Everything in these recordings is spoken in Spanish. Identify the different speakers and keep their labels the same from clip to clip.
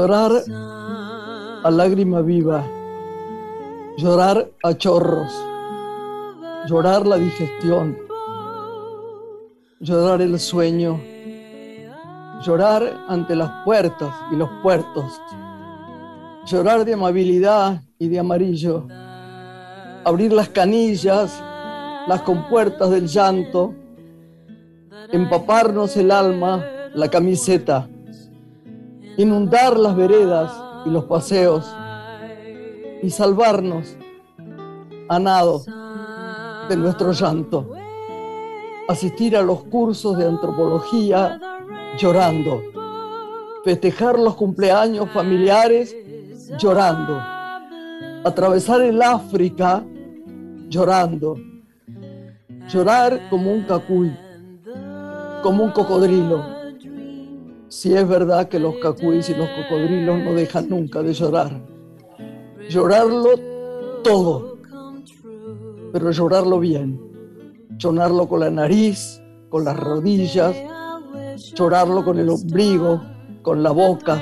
Speaker 1: Llorar a lágrima viva, llorar a chorros, llorar la digestión, llorar el sueño, llorar ante las puertas y los puertos, llorar de amabilidad y de amarillo, abrir las canillas, las compuertas del llanto, empaparnos el alma, la camiseta, inundar las veredas y los paseos y salvarnos a nado de nuestro llanto, asistir a los cursos de antropología llorando, festejar los cumpleaños familiares llorando, atravesar el África llorando, llorar como un cacuy, como un cocodrilo. Si es verdad que los cacuís y los cocodrilos no dejan nunca de llorar. Llorarlo todo, pero llorarlo bien. Llorarlo con la nariz, con las rodillas, llorarlo con el ombligo, con la boca,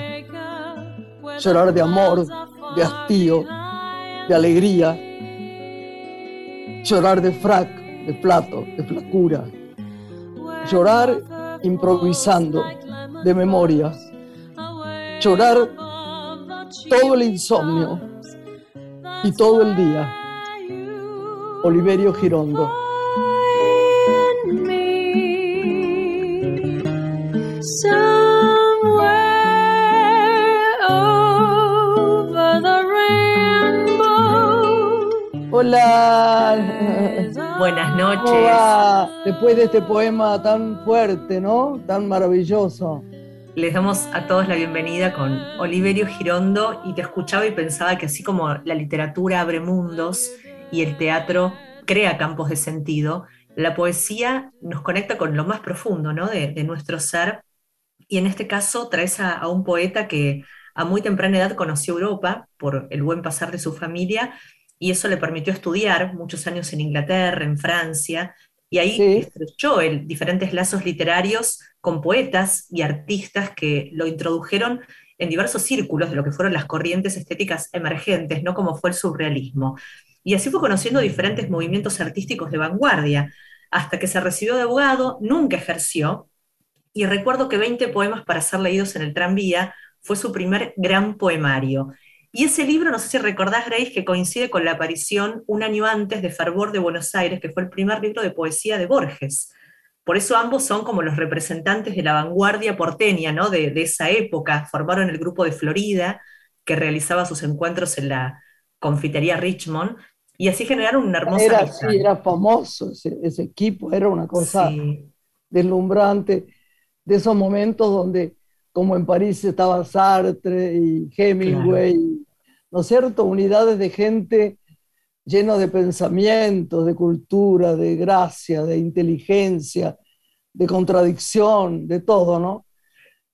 Speaker 1: llorar de amor, de hastío, de alegría, llorar de frac, de plato, de flacura, llorar improvisando, de memoria, llorar todo el insomnio y todo el día. Oliverio Girondo. Hola.
Speaker 2: Buenas noches.
Speaker 1: Después de este poema tan fuerte, ¿no? Tan maravilloso.
Speaker 2: Les damos a todos la bienvenida con Oliverio Girondo y te escuchaba y pensaba que así como la literatura abre mundos y el teatro crea campos de sentido, la poesía nos conecta con lo más profundo ¿no? de, nuestro ser y en este caso traes a, a un poeta que a muy temprana edad conoció Europa por el buen pasar de su familia y eso le permitió estudiar muchos años en Inglaterra, en Francia, y ahí estrechó el, diferentes lazos literarios con poetas y artistas que lo introdujeron en diversos círculos de lo que fueron las corrientes estéticas emergentes, no como fue el surrealismo. Y así fue conociendo diferentes movimientos artísticos de vanguardia, hasta que se recibió de abogado, nunca ejerció, y recuerdo que 20 poemas para ser leídos en el tranvía fue su primer gran poemario. Y ese libro, no sé si recordás, Grace, que coincide con la aparición un año antes de Fervor de Buenos Aires, que fue el primer libro de poesía de Borges. Por eso ambos son como los representantes de la vanguardia porteña, ¿no? De, esa época. Formaron el grupo de Florida, que realizaba sus encuentros en la confitería Richmond, y así generaron una hermosa
Speaker 1: era, sí, era famoso ese, equipo, era una cosa deslumbrante, de esos momentos donde como en París estaba Sartre y Hemingway, ¿no es cierto? Unidades de gente llenos de pensamientos, de cultura, de gracia, de inteligencia, de contradicción, de todo, ¿no?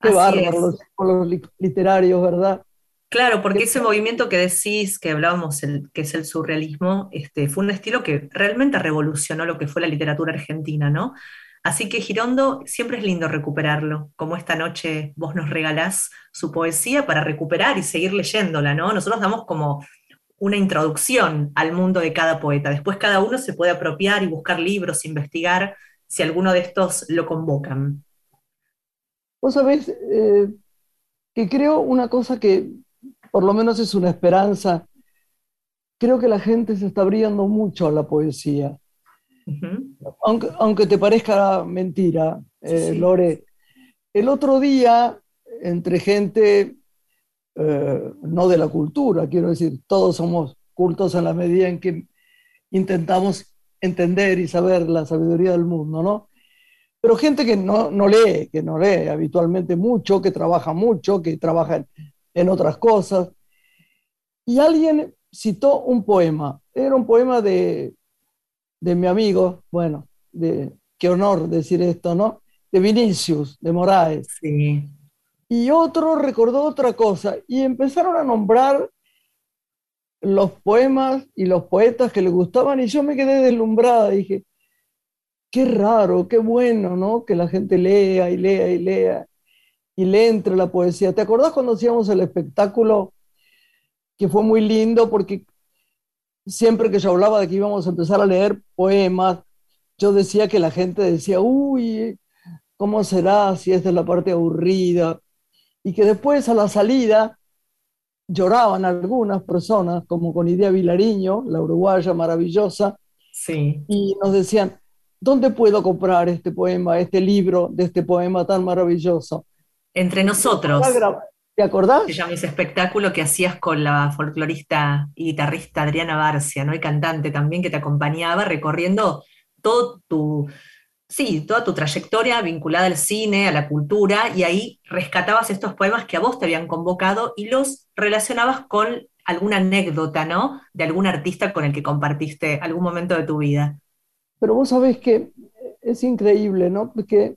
Speaker 1: Qué bárbaro los, los, literarios, ¿verdad?
Speaker 2: Claro, porque ese movimiento que decís, que hablábamos, el, que es el surrealismo, este, fue un estilo que realmente revolucionó lo que fue la literatura argentina, ¿no? Así que Girondo, siempre es lindo recuperarlo, como esta noche vos nos regalás su poesía para recuperar y seguir leyéndola, ¿no? Nosotros damos como una introducción al mundo de cada poeta. Después cada uno se puede apropiar y buscar libros, investigar, si alguno de estos lo convocan.
Speaker 1: Vos sabés eh, que creo una cosa que por lo menos es una esperanza. Creo que la gente se está abriendo mucho a la poesía aunque, aunque, te parezca mentira, eh, Lore, el otro día, entre gente eh, no de la cultura, quiero decir, todos somos cultos en la medida en que intentamos entender y saber la sabiduría del mundo, ¿no? Pero gente que no, no lee, que no lee habitualmente mucho, que trabaja mucho, que trabaja en otras cosas. Y alguien citó un poema, era un poema de de mi amigo, bueno, de, qué honor decir esto, ¿no? De Vinicius, de Moraes.
Speaker 2: Sí.
Speaker 1: Y otro recordó otra cosa y empezaron a nombrar los poemas y los poetas que le gustaban y yo me quedé deslumbrada, dije, qué raro, qué bueno, ¿no? Que la gente lea y lea y lea. y le entre la poesía. ¿Te acordás cuando hacíamos el espectáculo que fue muy lindo porque siempre que yo hablaba de que íbamos a empezar a leer poemas, yo decía que la gente decía, uy, ¿cómo será si esta es la parte aburrida? Y que después a la salida lloraban algunas personas, como con Idea Vilariño, la uruguaya maravillosa,
Speaker 2: sí.
Speaker 1: y nos decían, ¿dónde puedo comprar este poema, este libro de este poema tan maravilloso?
Speaker 2: Entre nosotros.
Speaker 1: ¿Te acordás?
Speaker 2: Se llama ese espectáculo que hacías con la folclorista y guitarrista Adriana Barcia, ¿no? Y cantante también que te acompañaba recorriendo todo tu, sí, toda tu trayectoria vinculada al cine, a la cultura, y ahí rescatabas estos poemas que a vos te habían convocado y los relacionabas con alguna anécdota, ¿no? De algún artista con el que compartiste algún momento de tu vida.
Speaker 1: Pero vos sabés que es increíble, ¿no? Porque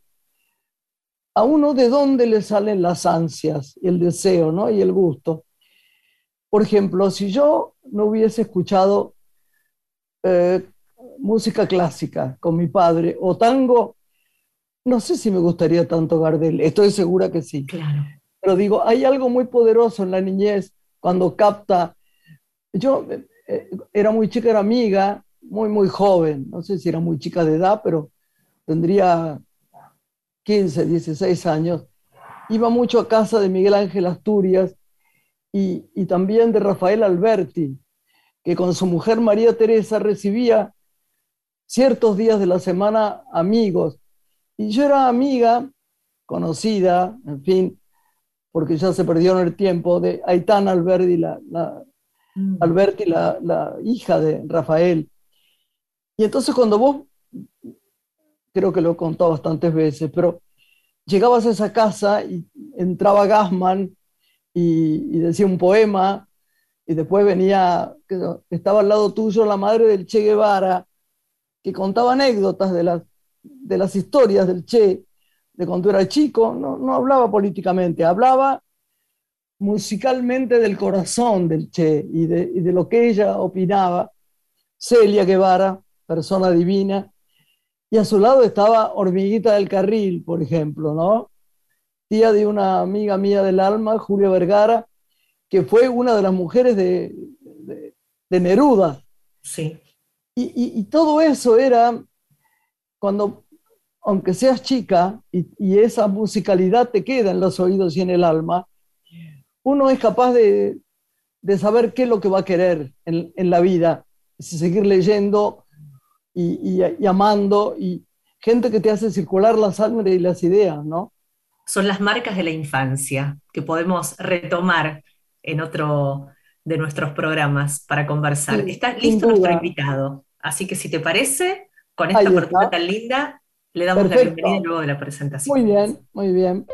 Speaker 1: a uno de dónde le salen las ansias, el deseo, ¿no? Y el gusto. Por ejemplo, si yo no hubiese escuchado eh, música clásica con mi padre o tango, no sé si me gustaría tanto Gardel. Estoy segura que sí.
Speaker 2: Claro.
Speaker 1: Pero digo, hay algo muy poderoso en la niñez cuando capta. Yo eh, era muy chica, era amiga, muy, muy joven. No sé si era muy chica de edad, pero tendría 15, 16 años, iba mucho a casa de Miguel Ángel Asturias y, también de Rafael Alberti, que con su mujer María Teresa recibía ciertos días de la semana amigos. Y yo era amiga, conocida, en fin, porque ya se perdió en el tiempo, de Aitana Alberti, la, la, mm. Alberti, la, la hija de Rafael. Y entonces cuando vos creo que lo he contado bastantes veces, pero llegabas a esa casa y entraba Gassman y, decía un poema, y después venía, estaba al lado tuyo la madre del Che Guevara, que contaba anécdotas de las, de las historias del Che, de cuando era chico, no, no hablaba políticamente, hablaba musicalmente del corazón del Che y de, y de lo que ella opinaba. Celia Guevara, persona divina, y a su lado estaba Hormiguita del Carril, por ejemplo, ¿no? Tía de una amiga mía del alma, Julia Vergara, que fue una de las mujeres de, de, Neruda.
Speaker 2: Sí.
Speaker 1: Y, todo eso era cuando, aunque seas chica y, esa musicalidad te queda en los oídos y en el alma, uno es capaz de, de saber qué es lo que va a querer en, en la vida, seguir leyendo y, amando, y gente que te hace circular la sangre y las ideas, ¿no?
Speaker 2: Son las marcas de la infancia que podemos retomar en otro de nuestros programas para conversar. Está listo nuestro invitado, así que si te parece, con esta oportunidad tan linda, le damos la bienvenida luego de la presentación.
Speaker 1: Muy bien, muy bien.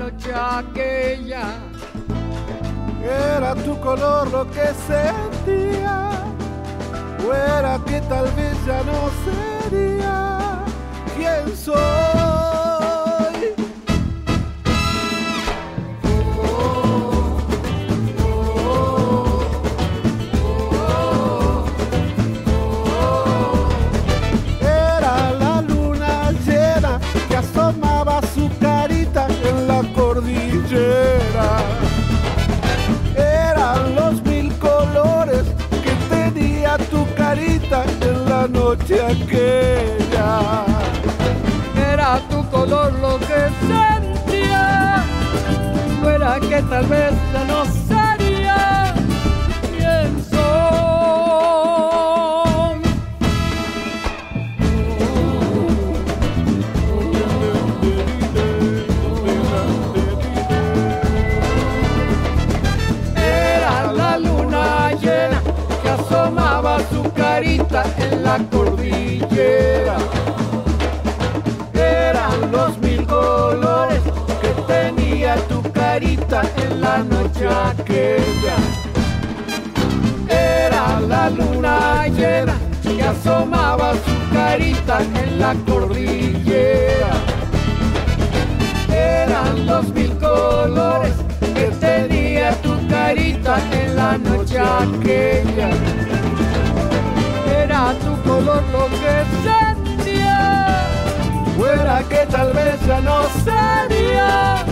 Speaker 3: Noche aquella.
Speaker 4: Era tu color lo que sentía, o era que tal vez ya no sería quien soy.
Speaker 3: Era color lo que sentía, fuera que tal vez ya no sería quien en la cordillera. Eran los mil colores
Speaker 4: noche aquella. Era la luna llena que asomaba su carita en la cordillera. Eran los mil colores que tenía tu carita en la noche aquella. Era tu color lo que sentía, fuera que tal vez ya no sería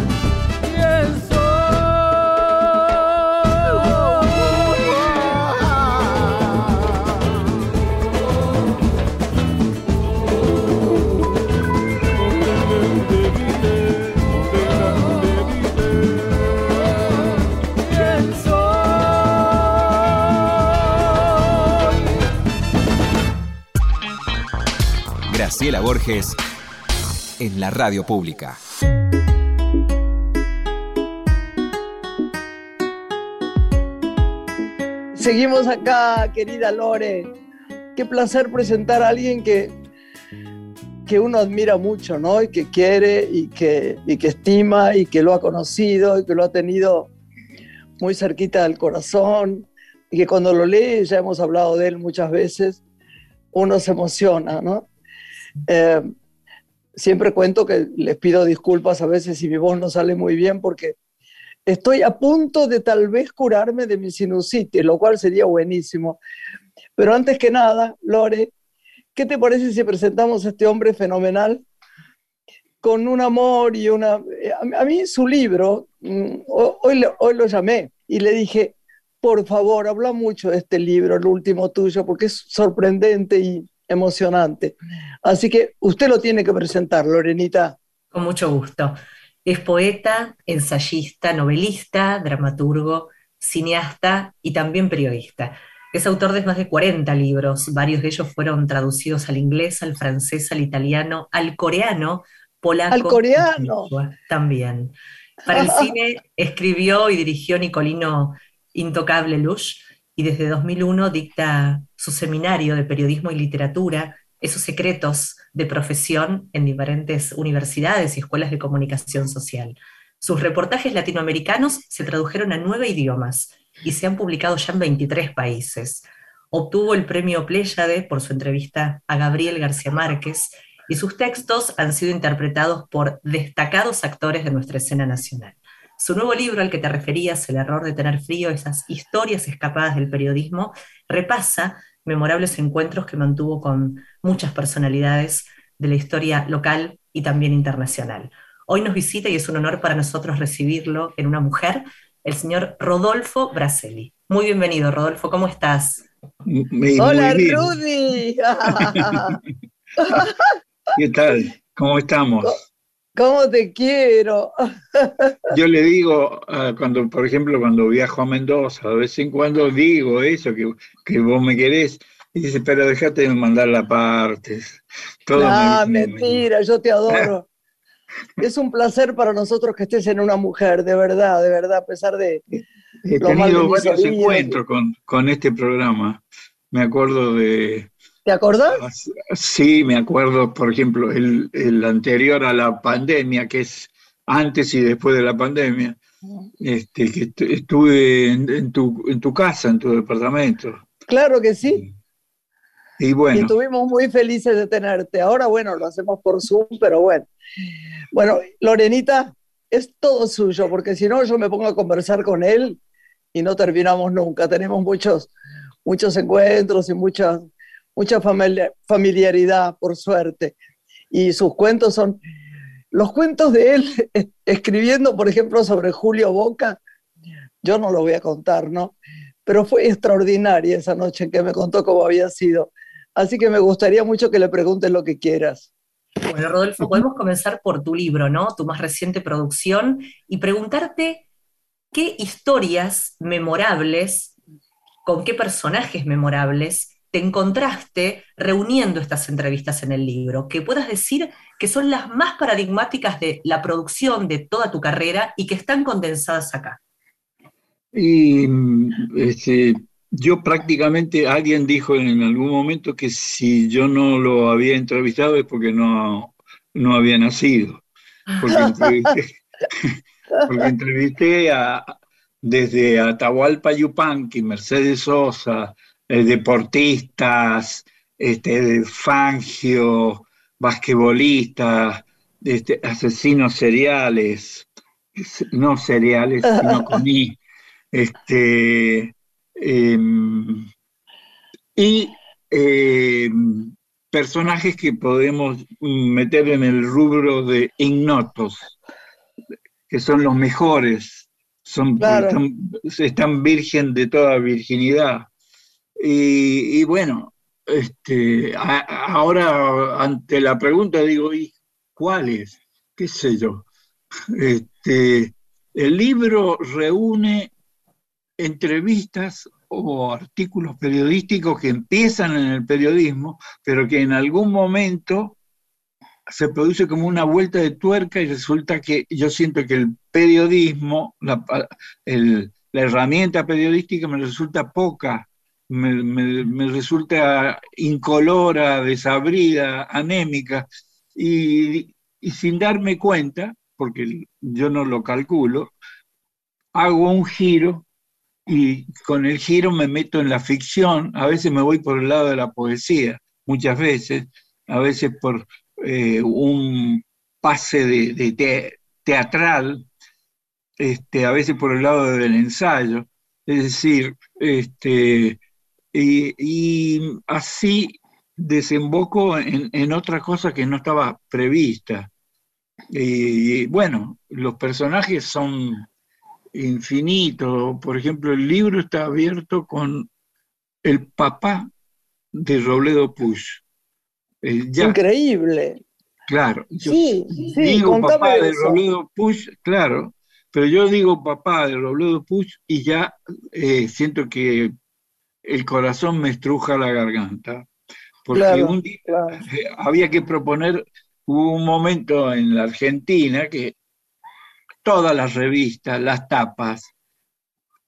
Speaker 5: Graciela Borges en la radio pública.
Speaker 1: Seguimos acá, querida Lore. Qué placer presentar a alguien que, que uno admira mucho, ¿no? Y que quiere y que, y que estima y que lo ha conocido y que lo ha tenido muy cerquita del corazón y que cuando lo lee, ya hemos hablado de él muchas veces, uno se emociona, ¿no? Eh, siempre cuento que les pido disculpas a veces si mi voz no sale muy bien porque estoy a punto de tal vez curarme de mi sinusitis, lo cual sería buenísimo. Pero antes que nada, Lore, ¿qué te parece si presentamos a este hombre fenomenal con un amor y una... Eh, a mí su libro, mm, hoy, hoy lo llamé y le dije, por favor, habla mucho de este libro, el último tuyo, porque es sorprendente y emocionante. Así que usted lo tiene que presentar, Lorenita.
Speaker 2: Con mucho gusto. Es poeta, ensayista, novelista, dramaturgo, cineasta y también periodista. Es autor de más de 40 libros, varios de ellos fueron traducidos al inglés, al francés, al italiano, al coreano, polaco.
Speaker 1: Al coreano.
Speaker 2: También. Para el cine escribió y dirigió Nicolino Intocable Lush y desde 2001 dicta su seminario de periodismo y literatura, esos secretos de profesión en diferentes universidades y escuelas de comunicación social. Sus reportajes latinoamericanos se tradujeron a nueve idiomas y se han publicado ya en 23 países. Obtuvo el premio Pléyade por su entrevista a Gabriel García Márquez y sus textos han sido interpretados por destacados actores de nuestra escena nacional. Su nuevo libro al que te referías, El error de tener frío, esas historias escapadas del periodismo, repasa memorables encuentros que mantuvo con muchas personalidades de la historia local y también internacional. Hoy nos visita y es un honor para nosotros recibirlo en una mujer, el señor Rodolfo Braselli. Muy bienvenido, Rodolfo, ¿cómo estás?
Speaker 1: Hola, Rudy.
Speaker 6: ¿Qué tal? ¿Cómo estamos?
Speaker 1: ¿Cómo te quiero?
Speaker 6: Yo le digo, ah, cuando, por ejemplo, cuando viajo a Mendoza, de vez en cuando digo eso, que, que vos me querés, y dice, pero déjate de mandar la parte.
Speaker 1: Ah, mentira, yo te adoro. es un placer para nosotros que estés en una mujer, de verdad, de verdad, a pesar de...
Speaker 6: He tenido varios encuentros con, con este programa. Me acuerdo de,
Speaker 1: ¿Te acordás?
Speaker 6: Sí, me acuerdo, por ejemplo, el, anterior a la pandemia, que es antes y después de la pandemia, este, que estuve en, tu, en tu casa, en tu departamento.
Speaker 1: Claro que sí.
Speaker 6: Y bueno.
Speaker 1: Y estuvimos muy felices de tenerte. Ahora, bueno, lo hacemos por Zoom, pero bueno. Bueno, Lorenita, es todo suyo, porque si no, yo me pongo a conversar con él y no terminamos nunca. Tenemos muchos, muchos encuentros y muchas mucha familiaridad, por suerte. Y sus cuentos son, los cuentos de él, escribiendo, por ejemplo, sobre Julio Boca, yo no lo voy a contar, ¿no? Pero fue extraordinaria esa noche en que me contó cómo había sido. Así que me gustaría mucho que le preguntes lo que quieras.
Speaker 2: Bueno, Rodolfo, podemos comenzar por tu libro, ¿no? Tu más reciente producción y preguntarte qué historias memorables, con qué personajes memorables te encontraste reuniendo estas entrevistas en el libro, que puedas decir que son las más paradigmáticas de la producción de toda tu carrera y que están condensadas acá.
Speaker 6: Y este, yo prácticamente, alguien dijo en algún momento que si yo no lo había entrevistado es porque no, no había nacido. Porque entrevisté, a, desde Atahualpa Yupanqui, Mercedes Sosa, eh, deportistas, este, Fangio, basquetbolistas, este, asesinos seriales, no seriales, sino con I, este, em, y em, personajes que podemos meter en el rubro de ignotos, que son los mejores, son, están, virgen de toda virginidad. Y, bueno, este, ahora ante la pregunta digo, ¿y cuáles? ¿Qué sé yo? Este, el libro reúne entrevistas o artículos periodísticos que empiezan en el periodismo, pero que en algún momento se produce como una vuelta de tuerca y resulta que yo siento que el periodismo, la, herramienta periodística me resulta poca, me, resulta incolora, desabrida, anémica, y, y sin darme cuenta, porque yo no lo calculo, hago un giro y con el giro me meto en la ficción, a veces me voy por el lado de la poesía, muchas veces, a veces por eh, un pase de, teatral, este, a veces por el lado del ensayo, es decir, este, y, así desemboco en, en, otra cosa que no estaba prevista. Y bueno, los personajes son infinito. Por ejemplo, el libro está abierto con el papá de Robledo Push.
Speaker 1: Increíble.
Speaker 6: Claro. sí, digo papá de Robledo Push, claro, pero yo digo papá de Robledo Push y ya eh, siento que el corazón me estruja la garganta. Porque un día eh, había que proponer, hubo un momento en la Argentina que todas las revistas, las tapas,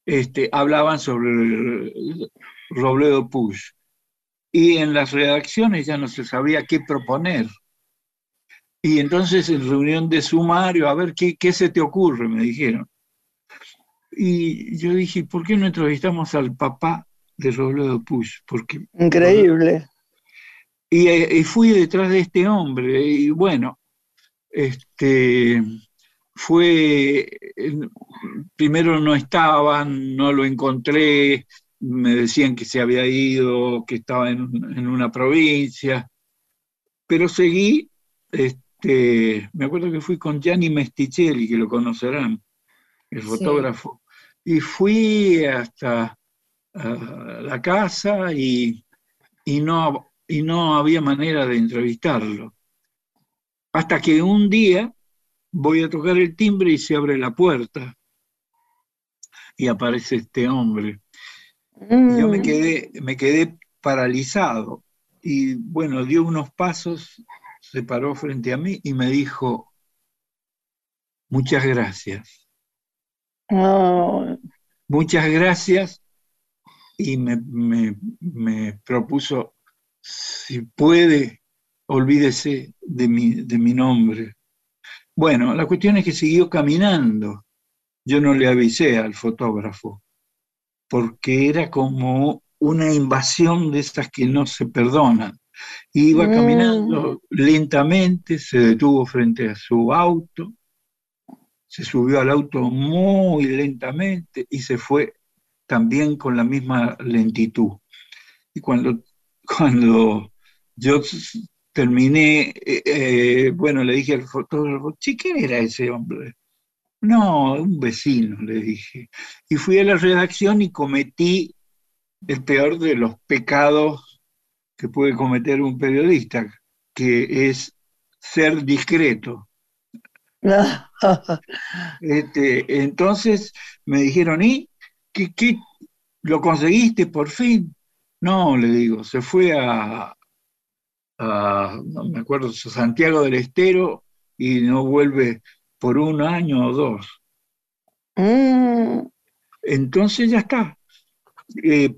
Speaker 6: este, hablaban sobre Robledo Push. Y en las redacciones ya no se sabía qué proponer. Y entonces en reunión de sumario, a ver, ¿qué, qué se te ocurre? Me dijeron. Y yo dije, ¿por qué no entrevistamos al papá de Robledo Push? Porque,
Speaker 1: Increíble.
Speaker 6: Y, y, fui detrás de este hombre, y bueno, este, fue, primero no estaban, no lo encontré, me decían que se había ido, que estaba en, una provincia, pero seguí, este, me acuerdo que fui con Gianni Mesticelli, que lo conocerán, el fotógrafo, y fui hasta la casa y, y, no, y no había manera de entrevistarlo. Hasta que un día voy a tocar el timbre y se abre la puerta. Y aparece este hombre. Yo me mm. quedé, me quedé paralizado. Y bueno, dio unos pasos, se paró frente a mí y me dijo, muchas gracias. Muchas gracias. Y me, me, propuso, si puede, olvídese de mi, de mi nombre. Bueno, la cuestión es que siguió caminando. Yo no le avisé al fotógrafo, porque era como una invasión de esas que no se perdonan. Iba mm. caminando lentamente, se detuvo frente a su auto, se subió al auto muy lentamente y se fue también con la misma lentitud. Y cuando, cuando yo terminé, eh, eh, bueno, le dije al fotógrafo, ¿sí quién era ese hombre? No, un vecino, le dije. Y fui a la redacción y cometí el peor de los pecados que puede cometer un periodista, que es ser discreto. este, entonces me dijeron, ¿y qué, qué, lo conseguiste por fin? No, le digo, se fue a, no me acuerdo, Santiago del Estero y no vuelve por un año o dos. Mm. Entonces ya está. Eh,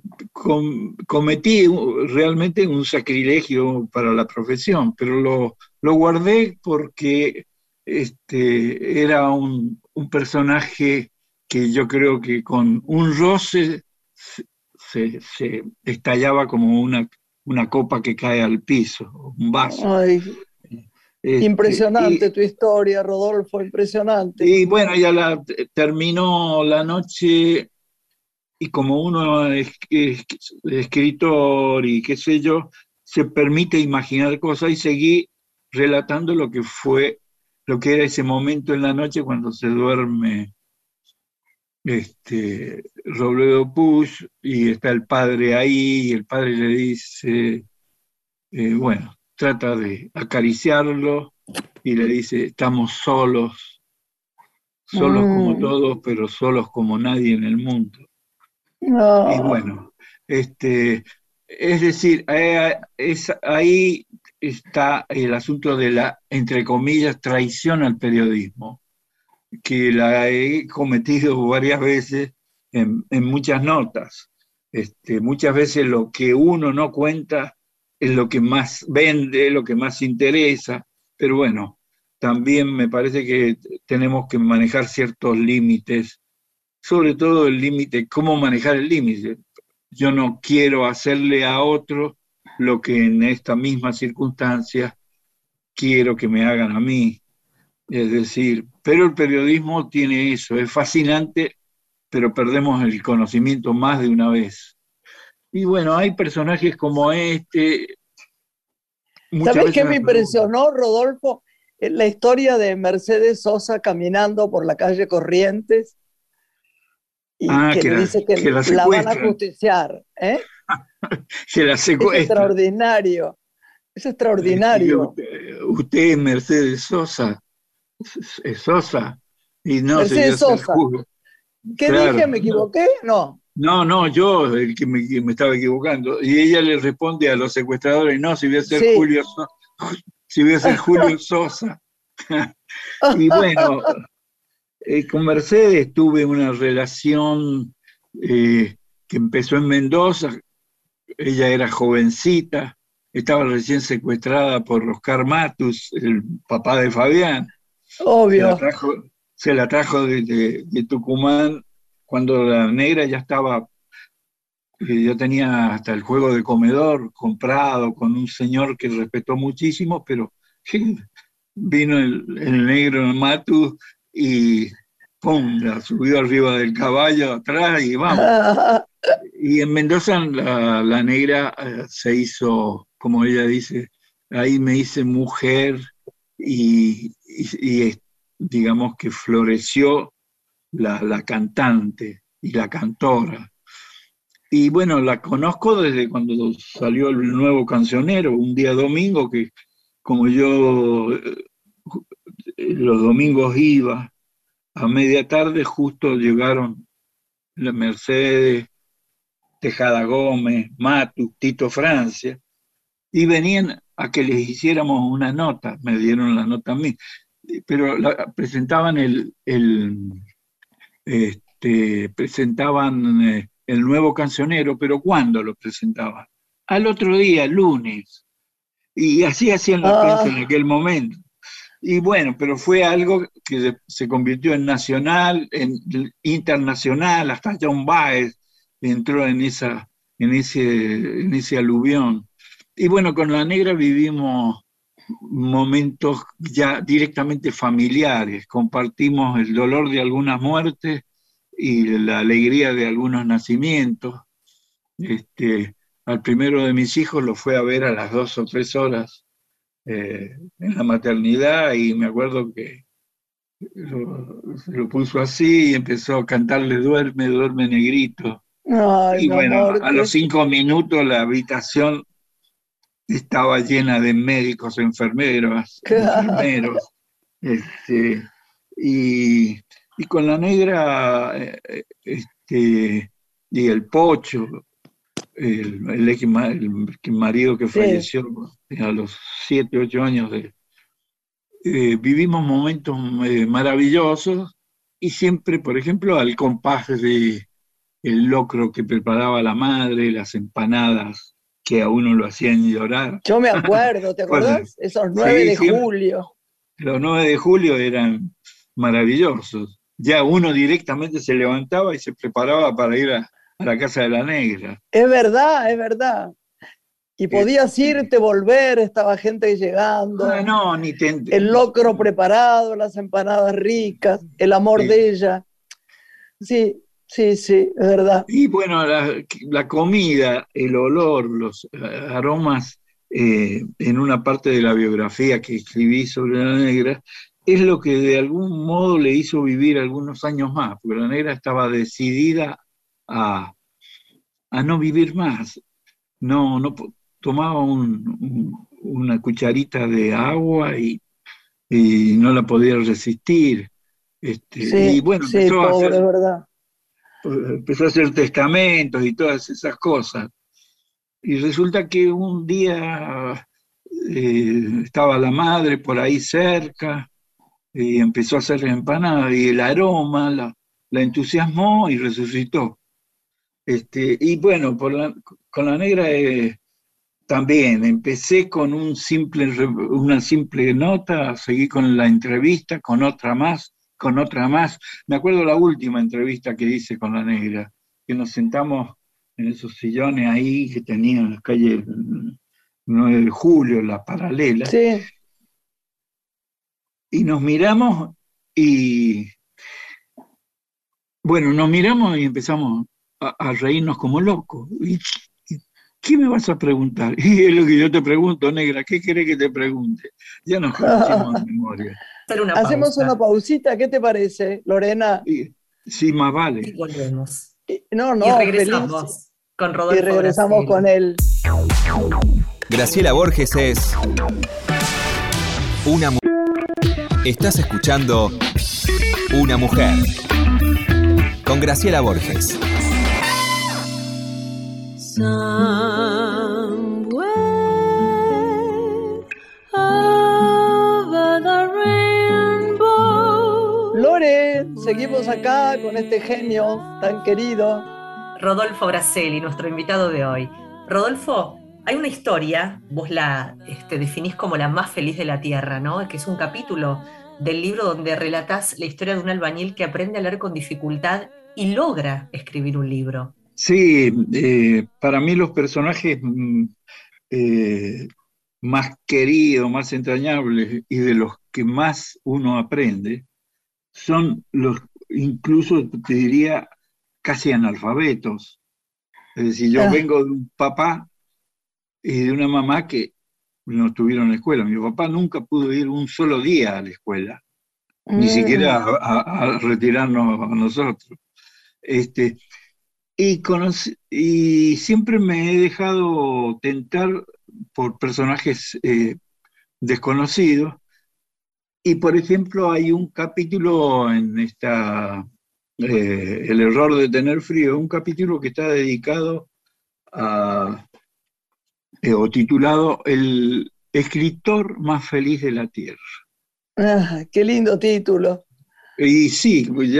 Speaker 6: cometí realmente un sacrilegio para la profesión, pero lo, lo guardé porque este, era un, un, personaje que yo creo que con un roce se, se estallaba como una, una copa que cae al piso, un vaso.
Speaker 1: Ay,
Speaker 6: Este,
Speaker 1: impresionante
Speaker 6: y-
Speaker 1: tu historia, Rodolfo, impresionante.
Speaker 6: Y bueno, ya la, terminó la noche y como uno es, es escritor y qué sé yo, se permite imaginar cosas y seguí relatando lo que fue, lo que era ese momento en la noche cuando se duerme este, Robledo Push y está el padre ahí y el padre le dice, eh, bueno, trata de acariciarlo y le dice, estamos solos, solos como
Speaker 1: Mm.
Speaker 6: todos, pero solos como nadie en el mundo.
Speaker 1: No.
Speaker 6: Y bueno, este, es decir, eh, es, ahí está el asunto de la, entre comillas, traición al periodismo, que la he cometido varias veces en, muchas notas. Este, muchas veces lo que uno no cuenta es lo que más vende, lo que más interesa, pero bueno, también me parece que tenemos que manejar ciertos límites, sobre todo el límite, cómo manejar el límite. Yo no quiero hacerle a otro lo que en esta misma circunstancia quiero que me hagan a mí. Es decir, pero el periodismo tiene eso, es fascinante, pero perdemos el conocimiento más de una vez. Y bueno, hay personajes como este. muchas
Speaker 1: ¿Sabés
Speaker 6: veces
Speaker 1: qué me impresionó, Rodolfo? Eh, La historia de Mercedes Sosa caminando por la calle Corrientes y
Speaker 6: Ah,
Speaker 1: que,
Speaker 6: que la-
Speaker 1: dice que,
Speaker 6: que la
Speaker 1: la van a justiciar. ¿eh?
Speaker 6: Que la
Speaker 1: Es
Speaker 6: secuestra.
Speaker 1: extraordinario. Es extraordinario.
Speaker 6: Usted, usted es Mercedes Sosa. Es- Sosa. Y no
Speaker 1: Mercedes
Speaker 6: se dio ser
Speaker 1: Sosa. ¿Qué
Speaker 6: claro,
Speaker 1: dije? ¿Me equivoqué? No.
Speaker 6: No, no, yo el que me, estaba equivocando. Y ella le responde a los secuestradores, no, si voy a ser
Speaker 1: Sí.
Speaker 6: Julio Sosa. Si voy a ser Julio Sosa. y bueno, eh, con Mercedes tuve una relación eh, que empezó en Mendoza. Ella era jovencita, estaba recién secuestrada por Oscar Matus, el papá de Fabián. Se la
Speaker 1: Obvio.
Speaker 6: trajo, se la trajo de, de- de Tucumán cuando la negra ya estaba, eh, ya tenía hasta el juego de comedor comprado con un señor que respetó muchísimo, pero vino el, el negro Matu y ¡pum! la subió arriba del caballo atrás y vamos. Y en Mendoza la, la negra eh, se hizo, como ella dice, ahí me hice mujer y, digamos que floreció la, la cantante y la cantora. Y bueno, la conozco desde cuando salió el nuevo cancionero, un día domingo que como yo eh, los domingos iba a media tarde, justo llegaron la Mercedes, Tejada Gómez, Matu, Tito Francia, y venían a que les hiciéramos una nota, me dieron la nota a mí, pero la- presentaban el, el, este, presentaban eh, el nuevo cancionero, pero ¿cuándo lo presentaban? Al otro día, lunes, y así hacían la
Speaker 1: Ah.
Speaker 6: prensa en aquel momento. Y bueno, pero fue algo que se- se convirtió en nacional, en internacional, hasta John Baez entró en, esa, en, ese, en ese aluvión. Y bueno, con la negra vivimos momentos ya directamente familiares, compartimos el dolor de algunas muertes y la alegría de algunos nacimientos. Este, al primero de mis hijos lo fue a ver a las dos o tres horas eh, en la maternidad y me acuerdo que lo, se lo puso así y empezó a cantarle duerme, duerme negrito.
Speaker 1: Ay,
Speaker 6: Y bueno,
Speaker 1: amor,
Speaker 6: a los cinco minutos la habitación estaba llena de médicos, enfermeras, enfermeros. este, y, y con la negra eh, este, y el pocho, el, el ex el marido que
Speaker 1: Sí.
Speaker 6: falleció a los siete, ocho años de, eh, vivimos momentos eh, maravillosos y siempre, por ejemplo, al compás de el locro que preparaba la madre, las empanadas que a uno lo hacían llorar.
Speaker 1: Yo me acuerdo, ¿te acordás? Esos 9
Speaker 6: sí,
Speaker 1: de
Speaker 6: siempre.
Speaker 1: julio.
Speaker 6: Los 9 de julio eran maravillosos. ya uno directamente se levantaba y se preparaba para ir a, la casa de la negra.
Speaker 1: Es verdad, es verdad. Y podías irte, volver, estaba gente llegando.
Speaker 6: Ah, no, ni
Speaker 1: El locro preparado, las empanadas ricas, el amor de ella. Sí, sí, sí, es verdad.
Speaker 6: Y bueno, la, comida, el olor, los aromas eh, en una parte de la biografía que escribí sobre la negra, es lo que de algún modo le hizo vivir algunos años más, porque la negra estaba decidida a, no vivir más. No, no tomaba una cucharita de agua y, no la podía resistir. Este, y bueno, empezó, a hacer,
Speaker 1: verdad.
Speaker 6: Empezó a hacer testamentos y todas esas cosas. Y resulta que un día eh, estaba la madre por ahí cerca y empezó a hacer empanadas y el aroma la, entusiasmó y resucitó. Este, y bueno, con la negra eh, también empecé con un simple, una simple nota, seguí con la entrevista, con otra más, con otra más. Me acuerdo la última entrevista que hice con la negra, que nos sentamos en esos sillones ahí que tenían la calle 9 de julio, la paralela.
Speaker 1: Sí
Speaker 6: y nos miramos y, bueno, nos miramos y empezamos a, reírnos como locos. ¿Y qué me vas a preguntar? Y es lo que yo te pregunto, negra, ¿qué querés que te pregunte? Ya nos conocimos en memoria.
Speaker 1: Hacemos una pausita, ¿qué te parece, Lorena?
Speaker 6: Sí, más vale.
Speaker 2: Y volvemos.
Speaker 1: No, no,
Speaker 2: y regresamos con Rodolfo.
Speaker 1: Y regresamos con él.
Speaker 5: Graciela Borges es una mujer. Estás escuchando Una mujer con Graciela Borges.
Speaker 1: Seguimos acá con este genio tan querido.
Speaker 2: Rodolfo Graceli, nuestro invitado de hoy. Rodolfo, hay una historia, vos la este, definís como la más feliz de la Tierra, ¿no? Que es un capítulo del libro donde relatás la historia de un albañil que aprende a leer con dificultad y logra escribir un libro.
Speaker 6: Sí, eh, para mí los personajes mm, eh, más queridos, más entrañables y de los que más uno aprende son los, incluso te diría, casi analfabetos. Es decir, yo ah. vengo de un papá y de una mamá que no estuvieron en la escuela. Mi papá nunca pudo ir un solo día a la escuela, ni mm. siquiera a, retirarnos a nosotros. Este, y, y siempre me he dejado tentar por personajes eh, desconocidos. Y por ejemplo, hay un capítulo en esta, eh, El error de tener frío, un capítulo que está dedicado a, eh, o titulado El escritor más feliz de la Tierra.
Speaker 1: Ah, qué lindo título.
Speaker 6: Y sí, pues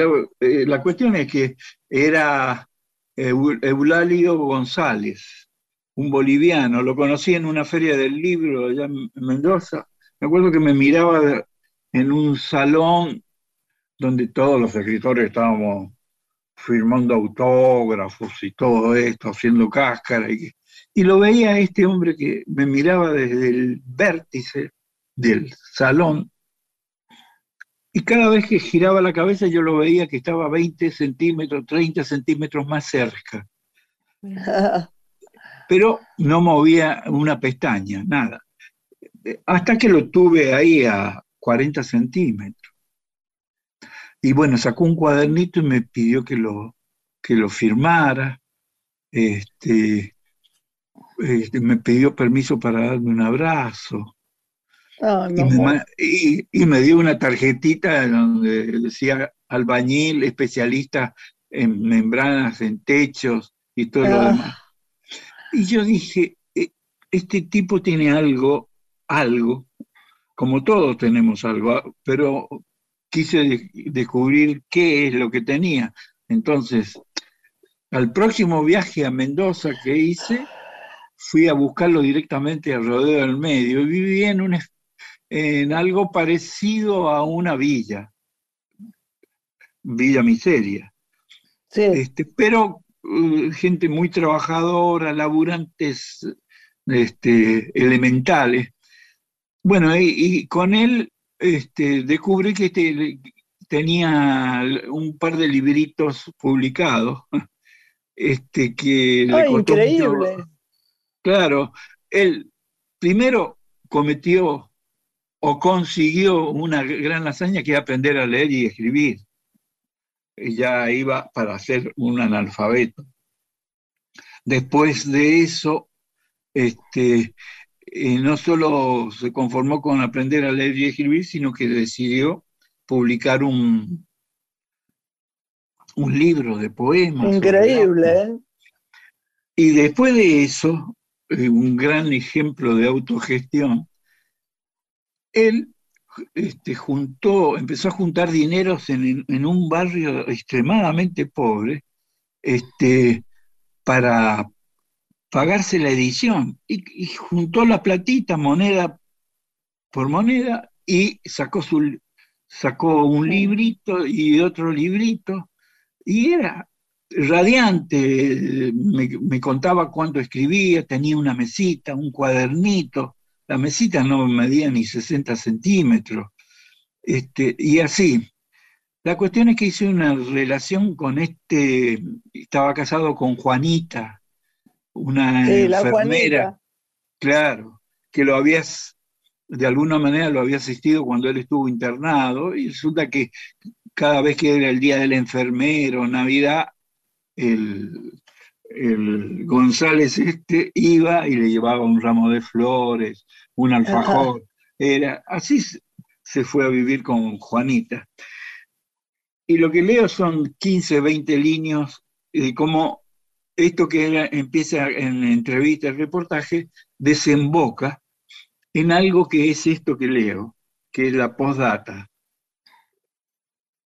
Speaker 6: eh, la cuestión es que era Eulalio González, un boliviano, lo conocí en una feria del libro allá en Mendoza. Me acuerdo que me miraba en un salón donde todos los escritores estábamos firmando autógrafos y todo esto, haciendo cáscara, y y lo veía a este hombre que me miraba desde el vértice del salón. Y cada vez que giraba la cabeza yo lo veía que estaba 20 centímetros, 30 centímetros más cerca. Pero no movía una pestaña, nada. Hasta que lo tuve ahí a 40 centímetros. Y bueno, sacó un cuadernito y me pidió que lo, que lo firmara. Este, este, me pidió permiso para darme un abrazo. y, me, dio una tarjetita donde decía albañil, especialista en membranas, en techos y todo lo ah. demás. Y yo dije, e, este tipo tiene algo, algo, como todos tenemos algo, pero quise descubrir qué es lo que tenía. Entonces, al próximo viaje a Mendoza que hice, fui a buscarlo directamente al rodeo del medio y viví en, un, en algo parecido a una villa. Villa Miseria.
Speaker 1: Sí.
Speaker 6: Este, pero uh, gente muy trabajadora, laburantes este, elementales. Bueno, y, y con él este, descubrí que este, tenía un par de libritos publicados este, que le costó mucho-
Speaker 1: increíble.
Speaker 6: Claro, él primero cometió o consiguió una gran hazaña que era aprender a leer y escribir. Ya iba para ser un analfabeto. Después de eso, este, eh, no solo se conformó con aprender a leer y escribir, sino que decidió publicar un, un libro de poemas.
Speaker 1: Increíble, ¿eh?
Speaker 6: Y después de eso, eh, un gran ejemplo de autogestión, él este, juntó, empezó a juntar dineros en, en un barrio extremadamente pobre este, para pagarse la edición. Y, y juntó la platita, moneda por moneda, y sacó, su, sacó un librito y otro librito, y era radiante, me, me contaba cuánto escribía, tenía una mesita, un cuadernito, la mesita no medía ni 60 centímetros, este, y así. La cuestión es que hice una relación con este, estaba casado con Juanita, una
Speaker 1: Sí,
Speaker 6: enfermera, claro, que lo habías, de alguna manera lo había asistido cuando él estuvo internado, y resulta que cada vez que era el día del enfermero, Navidad, el, el González este iba y le llevaba un ramo de flores, un alfajor. Era, así se- se fue a vivir con Juanita. Y lo que leo son 15, 20 líneas de cómo esto que era- empieza en entrevista, el reportaje, desemboca en algo que es esto que leo, que es la postdata.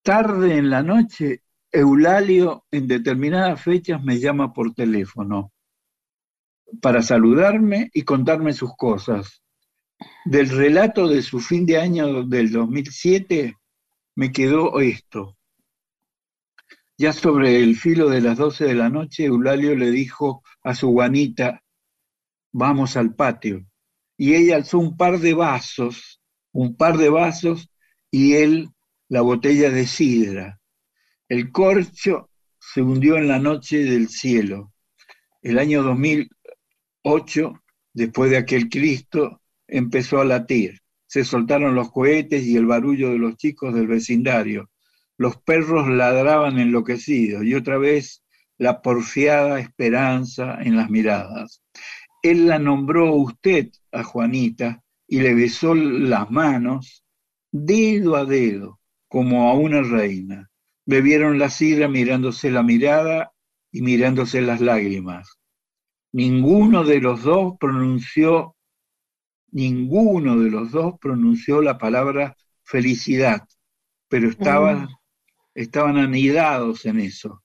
Speaker 6: Tarde en la noche, Eulalio en determinadas fechas me llama por teléfono para saludarme y contarme sus cosas. Del relato de su fin de año del 2007 me quedó esto. Ya sobre el filo de las 12 de la noche, Eulalio le dijo a su guanita, vamos al patio. Y ella alzó un par de vasos, un par de vasos, y él la botella de sidra. El corcho se hundió en la noche del cielo. El año 2008, después de aquel Cristo, empezó a latir. Se soltaron los cohetes y el barullo de los chicos del vecindario. Los perros ladraban enloquecidos y otra vez la porfiada esperanza en las miradas. Él la nombró usted a Juanita y le besó las manos dedo a dedo, como a una reina. Bebieron la sidra mirándose la mirada y mirándose las lágrimas. Ninguno de los dos pronunció, ninguno de los dos pronunció la palabra felicidad, pero estaban, estaban anidados en eso.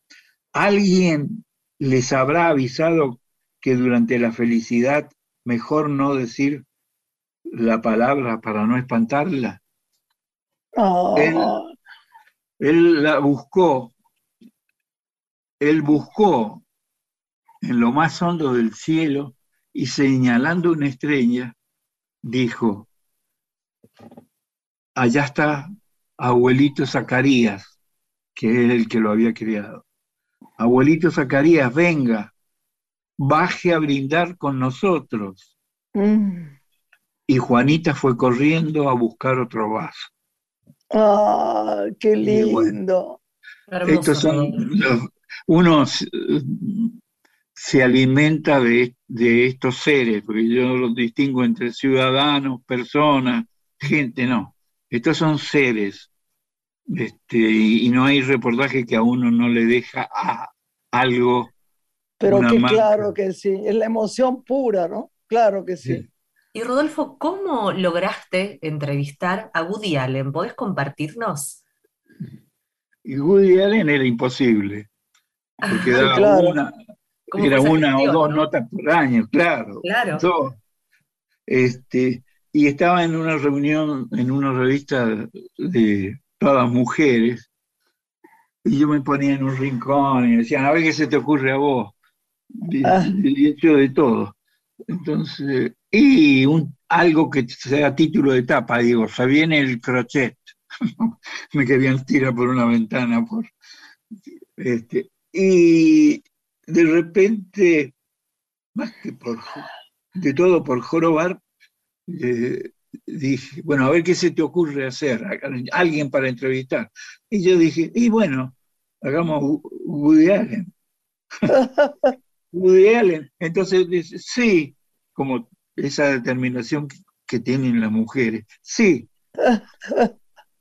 Speaker 6: ¿Alguien les habrá avisado que durante la felicidad mejor no decir la palabra para no espantarla?
Speaker 1: Ah,
Speaker 6: Él, él la buscó, él buscó en lo más hondo del cielo y señalando una estrella, dijo, allá está abuelito Zacarías, que era el que lo había criado. Abuelito Zacarías, venga, baje a brindar con nosotros.
Speaker 1: mm.
Speaker 6: Y Juanita fue corriendo a buscar otro vaso.
Speaker 1: Ah, qué
Speaker 6: bueno.
Speaker 1: lindo.
Speaker 2: Hermoso,
Speaker 6: Estos son los- uno se, se alimenta de, de estos seres, porque yo los distingo entre ciudadanos, personas, gente, no. Estos son seres. Este, y, y no hay reportaje que a uno no le deja ah, algo.
Speaker 1: Pero que
Speaker 6: marca.
Speaker 1: claro que sí, es la emoción pura, ¿no? Claro que sí.
Speaker 6: Sí.
Speaker 2: Y Rodolfo, ¿cómo lograste entrevistar a Woody Allen? ¿Podés compartirnos?
Speaker 6: Y Woody Allen era imposible, porque daba
Speaker 1: claro.
Speaker 6: una,
Speaker 2: ¿Cómo
Speaker 6: era una o dos
Speaker 2: no?
Speaker 6: notas por año, claro.
Speaker 2: Claro.
Speaker 6: Dos. Este, y estaba en una reunión, en una revista de todas mujeres, y yo me ponía en un rincón y decían, a ver qué se te ocurre a vos. Y, y he hecho de todo. Entonces, y un, algo que sea título de etapa, digo, se viene el crochet. me querían tirar por una ventana. Por, este, y de repente, más que por, de todo por jorobar, eh, dije, bueno, a ver qué se te ocurre hacer, alguien para entrevistar. Y yo dije, y bueno, hagamos Woody Allen. Woody Allen. Entonces dice, sí, como esa determinación que, tienen las mujeres, sí.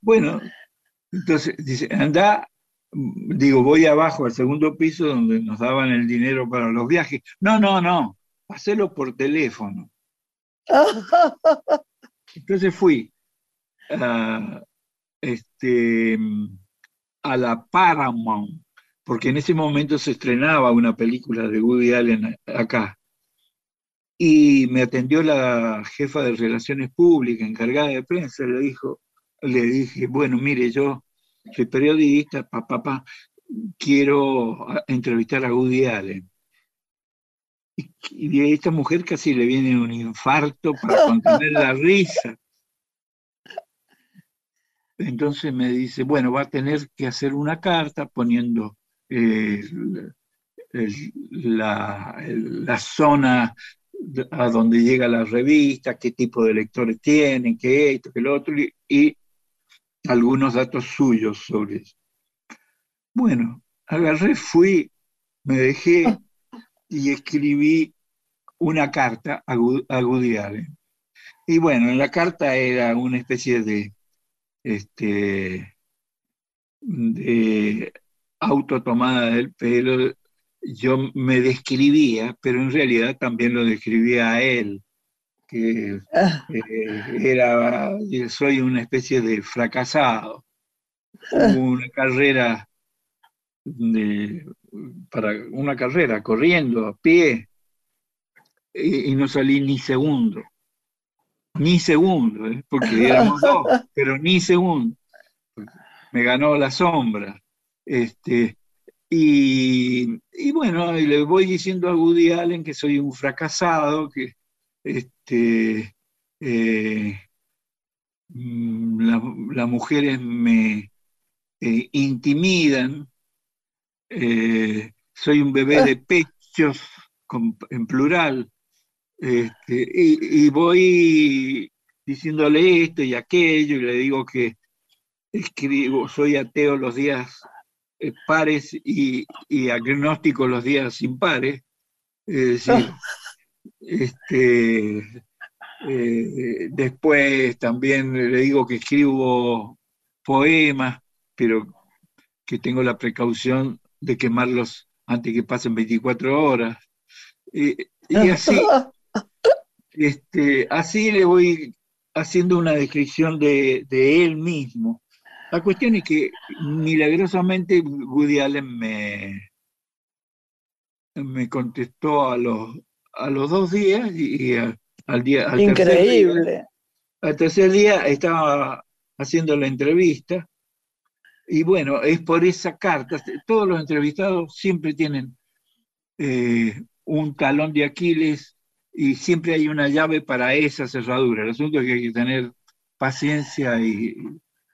Speaker 6: Bueno, entonces dice, anda, digo, voy abajo al segundo piso donde nos daban el dinero para los viajes. No, no, no, hacelo por teléfono. Entonces fui a, este, a la Paramount, porque en ese momento se estrenaba una película de Woody Allen acá. Y me atendió la jefa de Relaciones Públicas, encargada de prensa, le dijo, le dije, bueno, mire, yo soy periodista, papá, quiero entrevistar a Woody Allen. Y, a esta mujer casi le viene un infarto para contener la risa. Entonces me dice, bueno, va a tener que hacer una carta poniendo eh, la, la zona a donde llega la revista, qué tipo de lectores tienen, qué esto, qué lo otro, y, y algunos datos suyos sobre eso. Bueno, agarré, fui, me dejé y escribí una carta a, a Woody Allen. Y bueno, en la carta era una especie de, este, de autotomada del pelo. Yo me describía, pero en realidad también lo describía a él, que eh, era, soy una especie de fracasado, una carrera de, para una carrera corriendo a pie y, y no salí ni segundo, ni segundo, ¿eh? porque éramos dos, pero ni segundo. Me ganó la sombra. Este, y, y bueno, y le voy diciendo a Woody Allen que soy un fracasado, que este, eh, mm, la- las mujeres me eh, intimidan, eh, soy un bebé de pechos con- en plural, este, y, y voy diciéndole esto y aquello, y le digo que escribo, soy ateo los días eh, pares y, y agnóstico los días impares. Es decir, este, eh, después también le digo que escribo poemas, pero que tengo la precaución de quemarlos antes que pasen 24 horas. Y, y así, este, así le voy haciendo una descripción de, de él mismo. La cuestión es que milagrosamente Woody Allen me, me contestó a los, a los dos días y, y a- al día al tercer día-
Speaker 1: Increíble.
Speaker 6: al tercer día estaba haciendo la entrevista y bueno, es por esa carta. Todos los entrevistados siempre tienen eh, un talón de Aquiles y siempre hay una llave para esa cerradura. El asunto es que hay que tener paciencia y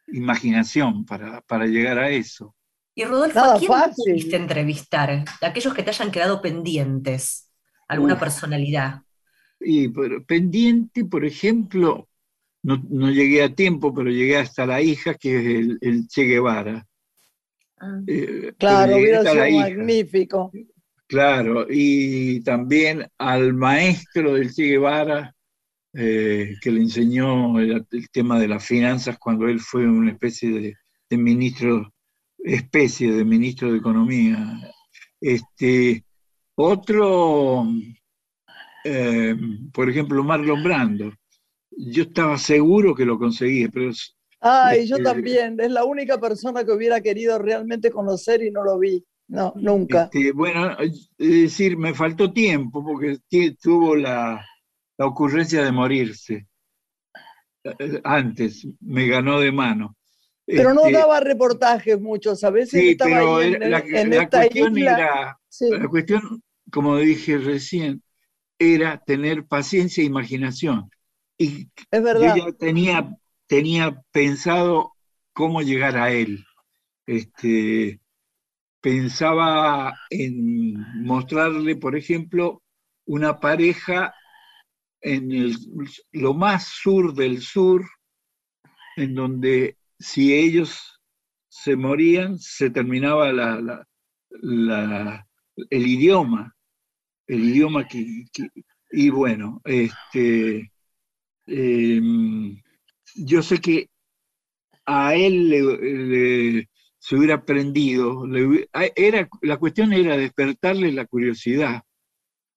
Speaker 6: imaginación para, para llegar a eso.
Speaker 2: Y Rodolfo,
Speaker 1: Nada
Speaker 2: ¿a quién
Speaker 1: fácil.
Speaker 2: pudiste entrevistar? De aquellos que te hayan quedado pendientes, alguna
Speaker 6: Uf.
Speaker 2: personalidad.
Speaker 6: Y pero, pendiente, por ejemplo, no, no llegué a tiempo, pero llegué hasta la hija, que es el, el Che Guevara.
Speaker 2: Ah.
Speaker 6: Eh,
Speaker 1: Claro,
Speaker 6: llegué
Speaker 1: hubiera sido
Speaker 6: hija.
Speaker 1: magnífico.
Speaker 6: Claro, y también al maestro del Che Guevara, eh, que le enseñó el, el tema de las finanzas cuando él fue una especie de, de ministro, especie de ministro de Economía. Este, otro, eh, por ejemplo, Marlon Brando. Yo estaba seguro que lo conseguía, pero es-
Speaker 1: Ay, yo también. Es la única persona que hubiera querido realmente conocer y no lo vi. No, nunca.
Speaker 6: Este, bueno, es decir, me faltó tiempo porque tuvo la, la ocurrencia de morirse. Eh, Antes, me ganó de mano.
Speaker 1: Pero no
Speaker 6: Este,
Speaker 1: daba reportajes muchos, a veces
Speaker 6: Sí,
Speaker 1: estaba
Speaker 6: pero
Speaker 1: ahí en,
Speaker 6: la,
Speaker 1: en
Speaker 6: la
Speaker 1: esta
Speaker 6: cuestión
Speaker 1: isla.
Speaker 6: era,
Speaker 1: Sí,
Speaker 6: la cuestión, como dije recién, era tener paciencia e imaginación. Y
Speaker 1: es verdad.
Speaker 6: yo ya tenía, tenía pensado cómo llegar a él. Este, pensaba en mostrarle, por ejemplo, una pareja en el- lo más sur del sur, en donde si ellos se morían, se terminaba la- la- la- el idioma, el idioma que, que- y bueno, este, em, yo sé que a él le, le- se hubiera aprendido, le a- era, la cuestión era despertarle la curiosidad,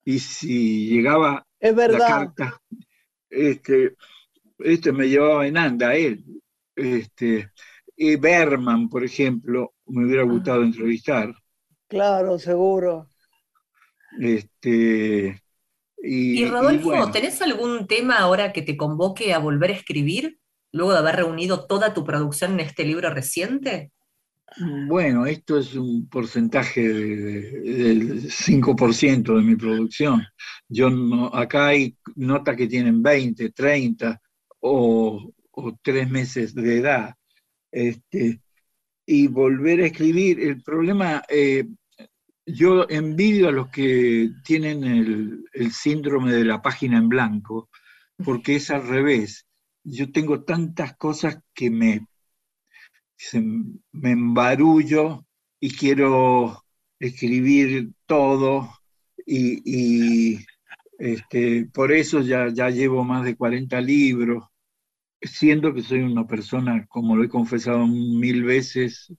Speaker 6: y si llegaba
Speaker 1: Es
Speaker 6: la carta, este, este me llevaba en anda él, este, y Berman, por ejemplo, me hubiera gustado entrevistar,
Speaker 1: Claro, seguro.
Speaker 6: este, y,
Speaker 2: Y Rodolfo,
Speaker 6: bueno.
Speaker 2: ¿tenés algún tema ahora que te convoque a volver a escribir, luego de haber reunido toda tu producción en este libro reciente?
Speaker 6: Bueno, esto es un porcentaje de- de- del 5% de mi producción. Yo no, acá hay notas que tienen 20, 30 o, o tres meses de edad. Este, y volver a escribir, el problema, eh, yo envidio a los que tienen el, síndrome de la página en blanco, porque es al revés. Yo tengo tantas cosas que me me embarullo y quiero escribir todo y, y, este, por eso ya, ya llevo más de 40 libros, siendo que soy una persona, como lo he confesado mil veces,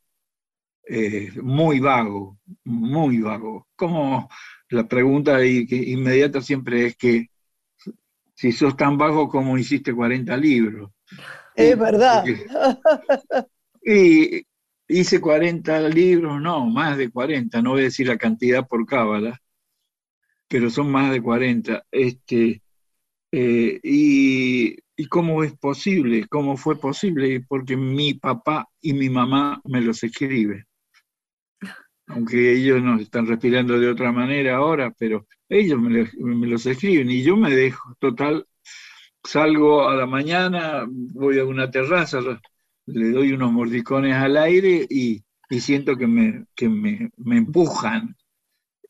Speaker 6: eh, muy vago, muy vago. Como la pregunta inmediata siempre es que si sos tan vago como hiciste 40 libros.
Speaker 1: Es verdad.
Speaker 6: Porque- y hice 40 libros, no, más de 40, no voy a decir la cantidad por cábala, pero son más de 40. Este, eh, y, ¿Y cómo es posible? ¿Cómo fue posible? Porque mi papá y mi mamá me los escriben. Aunque ellos no están respirando de otra manera ahora, pero ellos me, los- escriben y yo me dejo, total, salgo a la mañana, voy a una terraza, le doy unos mordicones al aire y, siento que, me, que me, empujan.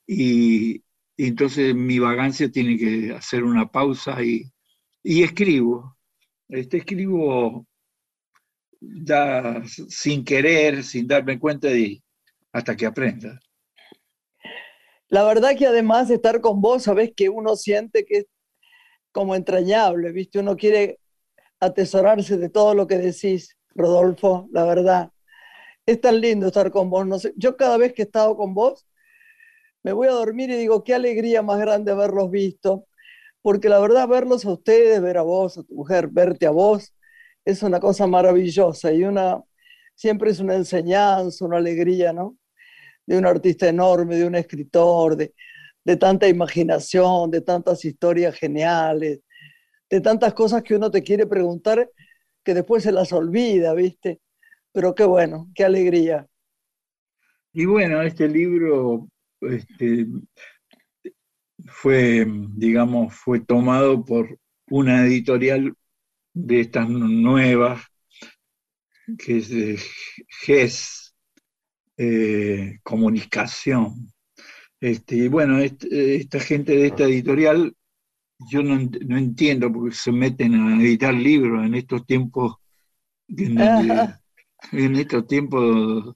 Speaker 6: Y, entonces mi vagancia tiene que hacer una pausa y, y escribo. Este, escribo da, sin querer, sin darme cuenta y hasta que aprenda.
Speaker 1: La verdad que además de estar con vos, sabés que uno siente que es como entrañable, ¿viste? Uno quiere atesorarse de todo lo que decís, Rodolfo, la verdad. Es tan lindo estar con vos. No sé, yo cada vez que he estado con vos, me voy a dormir y digo, qué alegría más grande haberlos visto, porque la verdad verlos a ustedes, ver a vos, a tu mujer, verte a vos, es una cosa maravillosa y una, siempre es una enseñanza, una alegría, ¿no? De un artista enorme, de un escritor, de, de tanta imaginación, de tantas historias geniales, de tantas cosas que uno te quiere preguntar que después se las olvida, ¿viste? Pero qué bueno, qué alegría.
Speaker 6: Y bueno, este libro este, fue, digamos, fue tomado por una editorial de estas nuevas, que es de GES, eh, Comunicación. Este, bueno, este, esta gente de esta editorial, yo no, no entiendo porque se meten a editar libros en estos tiempos, en, donde- en estos tiempos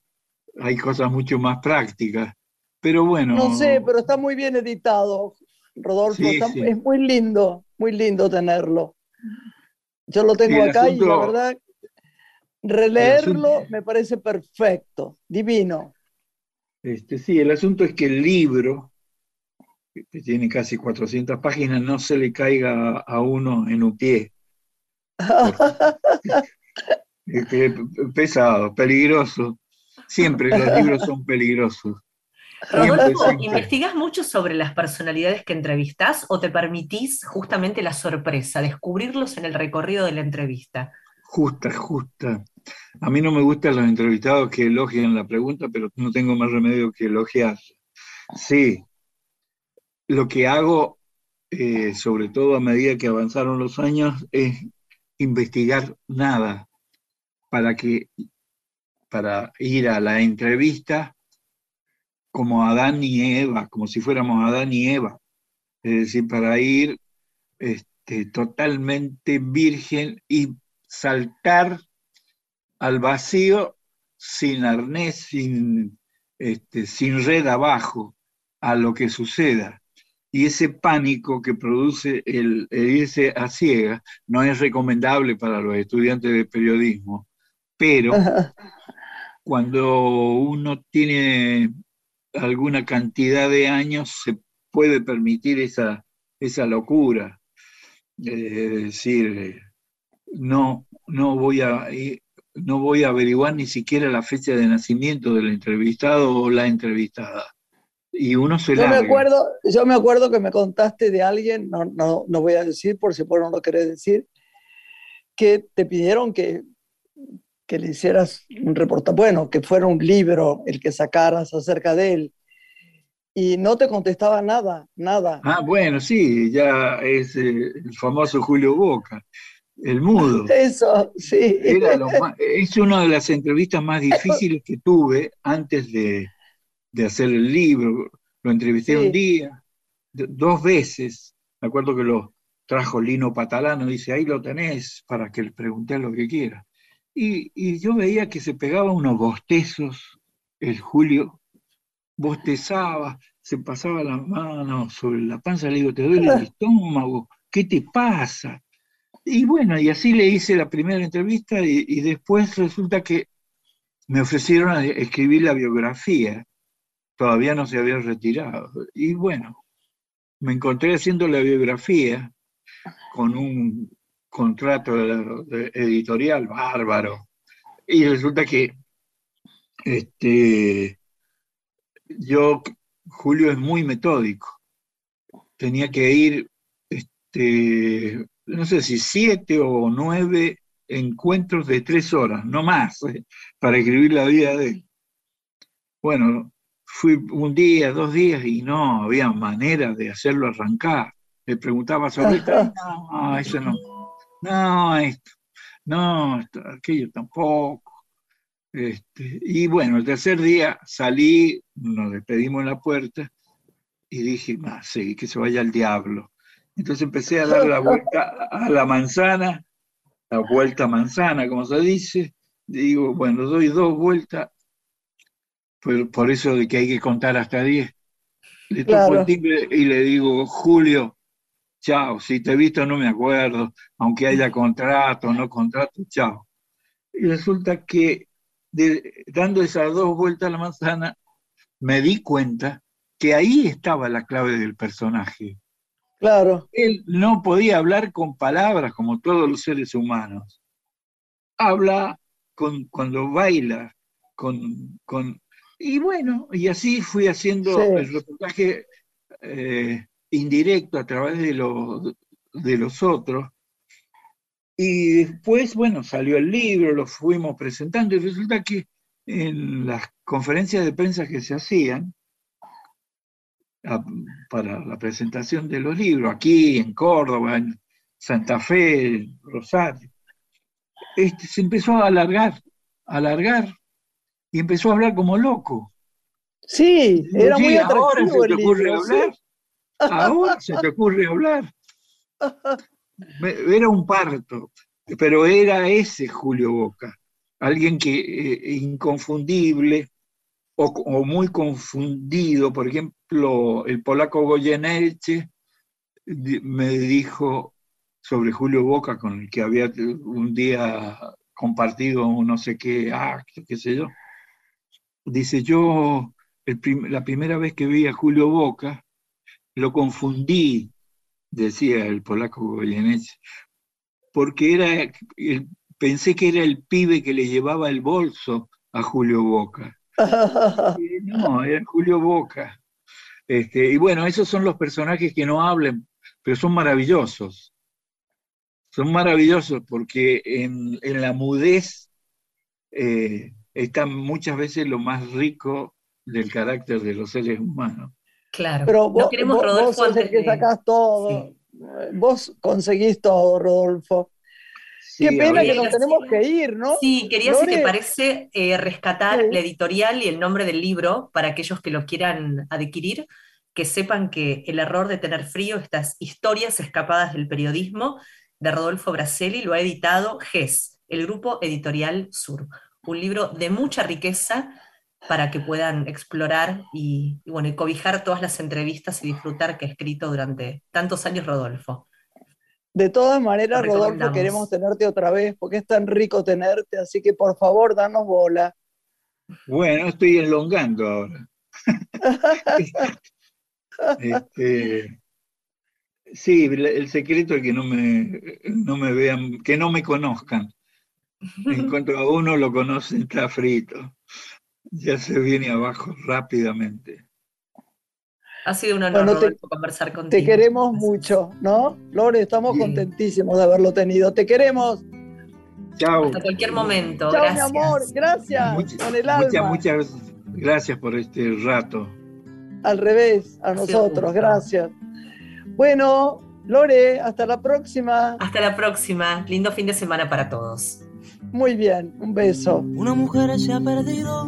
Speaker 6: hay cosas mucho más prácticas. Pero bueno.
Speaker 1: No sé, pero está muy bien editado, Rodolfo.
Speaker 6: Sí,
Speaker 1: está-
Speaker 6: sí.
Speaker 1: Es muy lindo, muy lindo tenerlo. Yo lo tengo acá y la verdad, releerlo
Speaker 6: asunto-
Speaker 1: me parece perfecto, divino.
Speaker 6: Este, sí, el asunto es que el libro, que tiene casi 400 páginas, no se le caiga a uno en un pie. Es que es pesado, peligroso. Siempre los libros son peligrosos.
Speaker 2: Rodolfo,
Speaker 6: siempre.
Speaker 2: ¿investigás mucho sobre las personalidades que entrevistás o te permitís justamente la sorpresa, descubrirlos en el recorrido de la entrevista?
Speaker 6: Justa, justa. A mí no me gustan los entrevistados que elogian la pregunta, pero no tengo más remedio que elogiar. Sí, lo que hago, eh, sobre todo a medida que avanzaron los años, es investigar nada para que para ir a la entrevista como Adán y Eva, como si fuéramos Adán y Eva. Es decir, para ir este, totalmente virgen y saltar al vacío sin arnés, sin, este, sin red abajo, a lo que suceda. Y ese pánico que produce el, irse a ciega no es recomendable para los estudiantes de periodismo, pero cuando uno tiene alguna cantidad de años se puede permitir esa, esa locura. es decir, no, no, voy a, no voy a averiguar ni siquiera la fecha de nacimiento del entrevistado o la entrevistada. Y uno se
Speaker 1: yo me acuerdo Yo me acuerdo que me contaste de alguien, no, no, no voy a decir por si por no lo querés decir, que te pidieron que, que le hicieras un reportaje, bueno, que fuera un libro el que sacaras acerca de él. Y no te contestaba nada, nada.
Speaker 6: Ah, bueno, sí, ya es eh, el famoso Julio Boca, el mudo.
Speaker 1: Eso, sí.
Speaker 6: es una de las entrevistas más difíciles que tuve antes de, de hacer el libro. Lo entrevisté un día, dos veces. Me acuerdo que lo trajo Lino Patalano, dice, ahí lo tenés para que le pregunte lo que quiera. Y, yo veía que se pegaba unos bostezos, el Julio bostezaba, se pasaba la mano sobre la panza, le digo, te duele el estómago, ¿qué te pasa? Y bueno, y así le hice la primera entrevista y, después resulta que me ofrecieron a escribir la biografía, todavía no se había retirado. Y bueno, me encontré haciendo la biografía con un contrato editorial bárbaro. Y resulta que este, yo, Julio es muy metódico. Tenía que ir, este, no sé si siete o nueve encuentros de tres horas, no más, eh, para escribir la vida de él. Bueno, fui un día, dos días y no había manera de hacerlo arrancar. Le preguntaba esto, no, eso no no, esto, no, aquello tampoco. Este, y bueno, el tercer día salí, nos despedimos en la puerta y dije, más, sí, que se vaya al diablo. Entonces empecé a dar la vuelta a la manzana, la vuelta manzana, como se dice. Digo, bueno, doy dos vueltas, por, por eso de que hay que contar hasta diez. Le toco el timbre y le digo, Julio, chao, si te he visto no me acuerdo, aunque haya contrato o no contrato, chao. Y resulta que dando esas dos vueltas a la manzana, me di cuenta que ahí estaba la clave del personaje.
Speaker 1: Claro.
Speaker 6: Él no podía hablar con palabras como todos los seres humanos. Habla con, cuando baila, con, con... Y bueno, y así fui haciendo el reportaje eh, indirecto a través de, de los otros. Y después, bueno, salió el libro, lo fuimos presentando y resulta que en las conferencias de prensa que se hacían para la presentación de los libros, aquí en Córdoba, en Santa Fe, en Rosario, este, se empezó a alargar, a alargar, y empezó a hablar como loco.
Speaker 1: Sí, era muy atractivo.
Speaker 6: el libro, Ahora se te ocurre hablar. Era un parto, pero era ese Julio Boca, alguien que eh, inconfundible o, muy confundido. Por ejemplo, el polaco Goyeneche me dijo sobre Julio Boca, con el que había un día compartido un no sé qué acto, qué sé yo. Dice, yo la primera vez que vi a Julio Boca, lo confundí, decía el polaco Goyeneche, porque era, pensé que era el pibe que le llevaba el bolso a Julio Boca. no, era Julio Boca. Este, y bueno, esos son los personajes que no hablan, pero son maravillosos. Son maravillosos porque en, en la mudez eh, está muchas veces lo más rico del carácter de los seres humanos.
Speaker 2: Claro.
Speaker 1: Pero vos,
Speaker 2: no queremos,
Speaker 1: vos-
Speaker 2: Rodolfo,
Speaker 1: vos sos el
Speaker 2: antes
Speaker 1: que sacás todo.
Speaker 2: Sí.
Speaker 1: Vos conseguís todo, Rodolfo.
Speaker 6: Sí,
Speaker 1: Qué pena que nos tenemos que ir, ¿no?
Speaker 2: Sí, quería, si te parece, eh, rescatar
Speaker 1: Sí.
Speaker 2: la editorial y el nombre del libro para aquellos que lo quieran adquirir, que sepan que El error de tener frío, estas historias escapadas del periodismo de Rodolfo Braselli, lo ha editado GES, el Grupo Editorial Sur. Un libro de mucha riqueza para que puedan explorar y, y, bueno, y cobijar todas las entrevistas y disfrutar que ha escrito durante tantos años Rodolfo.
Speaker 1: De todas maneras, Rodolfo, queremos tenerte otra vez porque es tan rico tenerte, así que por favor, danos bola.
Speaker 6: Bueno, estoy enlongando ahora. Este, sí, el el secreto es que no me, no me vean, que no me conozcan. En cuanto a uno lo conocen, está frito. Ya se viene abajo rápidamente.
Speaker 2: Ha sido un honor,
Speaker 1: Bueno, te-
Speaker 2: conversar contigo.
Speaker 1: Te queremos
Speaker 2: Gracias.
Speaker 1: mucho, ¿no? Lore, estamos
Speaker 6: Sí.
Speaker 1: contentísimos de haberlo tenido. Te queremos.
Speaker 6: Chao.
Speaker 2: Hasta cualquier momento.
Speaker 1: Chao,
Speaker 2: gracias.
Speaker 1: mi amor. Gracias.
Speaker 6: Much-
Speaker 1: con el
Speaker 6: muchas,
Speaker 1: alma.
Speaker 6: muchas gracias por este rato.
Speaker 1: Al revés, a nosotros. Gracias. Bueno, Lore, hasta la próxima.
Speaker 2: Hasta la próxima. Lindo fin de semana para todos.
Speaker 1: Muy bien. Un beso.
Speaker 7: Una mujer se ha perdido.